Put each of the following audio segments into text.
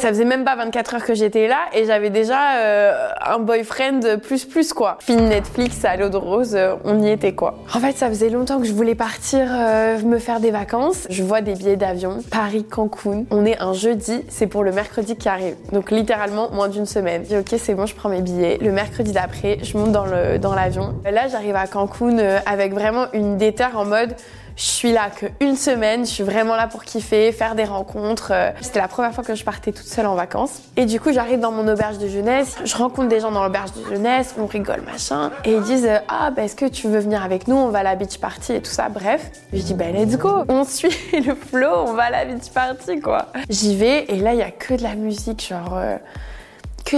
Ça faisait même pas 24 heures que j'étais là et j'avais déjà euh, un boyfriend plus plus quoi. Film Netflix à l'eau de rose, euh, on y était quoi. En fait, ça faisait longtemps que je voulais partir euh, me faire des vacances. Je vois des billets d'avion, Paris, Cancun. On est un jeudi, c'est pour le mercredi qui arrive. Donc littéralement moins d'une semaine. Je dis ok, c'est bon, je prends mes billets. Le mercredi d'après, je monte dans l'avion. Là, j'arrive à Cancun avec vraiment une déterre en mode je suis là qu'une semaine, je suis vraiment là pour kiffer, faire des rencontres. Euh, c'était la première fois que je partais toute seule en vacances. Et du coup, j'arrive dans mon auberge de jeunesse, je rencontre des gens dans l'auberge de jeunesse, on rigole, machin. Et ils disent Ah, bah, est-ce que tu veux venir avec nous? On va à la beach party et tout ça. Bref, je dis Bah, let's go On suit le flow, on va à la beach party, quoi. J'y vais et là, il y a que de la musique, genre. Euh,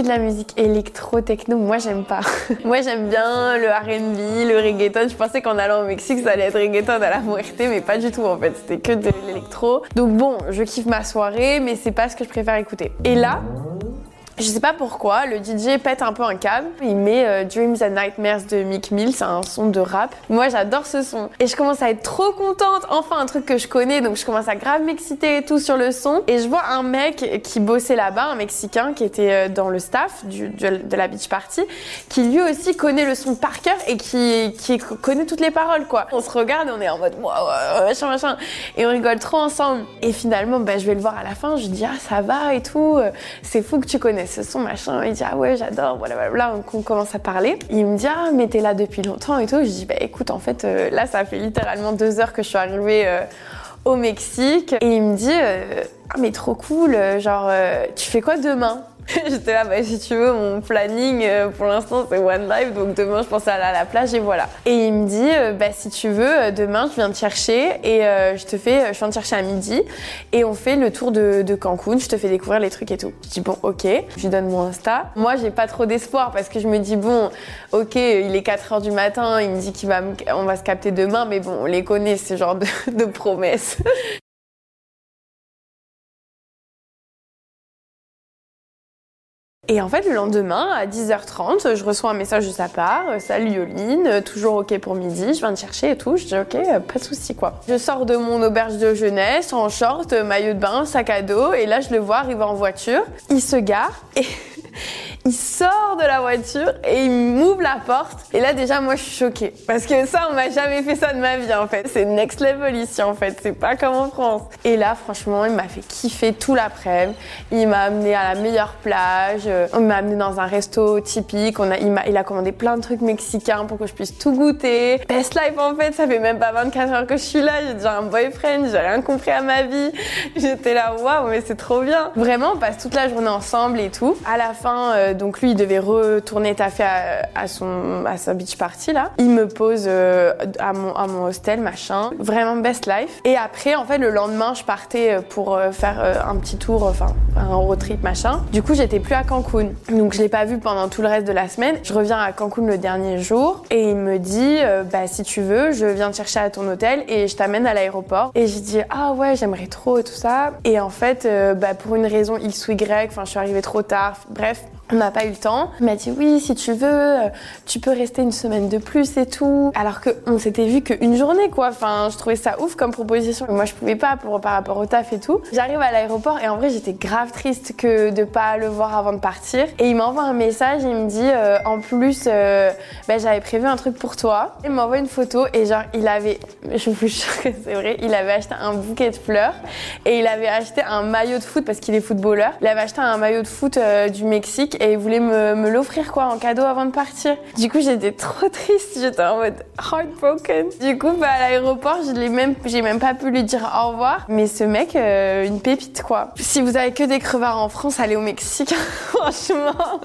de la musique électro-techno, moi j'aime pas. moi j'aime bien le RB, le reggaeton. Je pensais qu'en allant au Mexique ça allait être reggaeton à la muerte, mais pas du tout en fait. C'était que de l'électro. Donc bon, je kiffe ma soirée, mais c'est pas ce que je préfère écouter. Et là, je sais pas pourquoi, le DJ pète un peu un câble. Il met euh, Dreams and Nightmares de Mick Mill, c'est un son de rap. Moi, j'adore ce son. Et je commence à être trop contente. Enfin, un truc que je connais, donc je commence à grave m'exciter et tout sur le son. Et je vois un mec qui bossait là-bas, un Mexicain qui était euh, dans le staff de la beach party, qui lui aussi connaît le son par cœur et qui, connaît toutes les paroles, quoi. On se regarde on est en mode, wow, machin, machin. Et on rigole trop ensemble. Et finalement, bah, je vais le voir à la fin. Je dis, ah, ça va et tout. C'est fou que tu connais ce son, machin. Il dit, ah ouais, j'adore, voilà. on commence à parler. Il me dit, ah, mais t'es là depuis longtemps et tout. Je dis, bah écoute, en fait, euh, là, ça fait littéralement deux heures que je suis arrivée euh, au Mexique. Et il me dit, euh, ah, mais trop cool, genre, tu fais quoi demain? J'étais là, bah, si tu veux, mon planning euh, pour l'instant c'est One Life, donc demain je pensais aller à la plage et voilà. Et il me dit, euh, bah, si tu veux, euh, demain je viens te chercher et je te fais, je viens te chercher à midi et on fait le tour de, de, Cancun, je te fais découvrir les trucs et tout. Je dis bon, ok, je lui donne mon Insta. Moi j'ai pas trop d'espoir parce que je me dis bon, ok, il est 4 heures du matin, il me dit qu'on va, va se capter demain, mais bon, on les connaît, ce genre de promesses. Et en fait, le lendemain, à 10h30, je reçois un message de sa part. Salut Yoline, toujours ok pour midi, je viens te chercher et tout. Je dis ok, pas de souci quoi. Je sors de mon auberge de jeunesse en short, maillot de bain, sac à dos, et là je le vois arriver en voiture. Il se gare et il sort de la voiture et il m'ouvre la porte. Et là, déjà, moi, je suis choquée. Parce que ça, on m'a jamais fait ça de ma vie, en fait. C'est next level ici, en fait. C'est pas comme en France. Et là, franchement, il m'a fait kiffer tout l'après-midi. Il m'a amené à la meilleure plage. On m'a amené dans un resto typique. On a, il, a, commandé plein de trucs mexicains pour que je puisse tout goûter. Best life, en fait. Ça fait même pas 24 heures que je suis là. J'ai déjà un boyfriend. J'ai rien compris à ma vie. J'étais là, waouh, mais c'est trop bien. Vraiment, on passe toute la journée ensemble et tout. À la fin, euh, euh, donc lui, il devait retourner taffer à, à, son, à sa beach party là. Il me pose euh, à, mon, à mon hostel, machin. Vraiment best life. Et après, en fait, le lendemain, je partais euh, pour faire un petit tour, enfin, un road trip, machin. Du coup, j'étais plus à Cancun. Donc, je l'ai pas vu pendant tout le reste de la semaine. Je reviens à Cancun le dernier jour et il me dit, bah, si tu veux, je viens te chercher à ton hôtel et je t'amène à l'aéroport. Et j'ai dit, ah ouais, j'aimerais trop et tout ça. Et en fait, bah, pour une raison X ou Y, enfin, je suis arrivée trop tard. Bref, on n'a pas eu le temps. Il m'a dit oui, si tu veux, euh, tu peux rester une semaine de plus et tout. Alors qu'on s'était vu qu'une journée, quoi. Enfin, je trouvais ça ouf comme proposition. Moi, je pouvais pas par rapport au taf et tout. J'arrive à l'aéroport et en vrai, j'étais grave triste que de pas le voir avant de partir. Et il m'envoie un message, il me dit euh, en plus, euh, ben, j'avais prévu un truc pour toi. Il m'envoie une photo et genre, il avait, je vous jure que c'est vrai, il avait acheté un bouquet de fleurs et il avait acheté un maillot de foot parce qu'il est footballeur. Il avait acheté un maillot de foot du Mexique et il voulait me, l'offrir quoi en cadeau avant de partir. Du coup, j'étais trop triste, j'étais en mode heartbroken. Du coup, bah, à l'aéroport, je l'ai même, j'ai même pas pu lui dire au revoir. Mais ce mec, euh, une pépite quoi. Si vous avez que des crevards en France, allez au Mexique, franchement.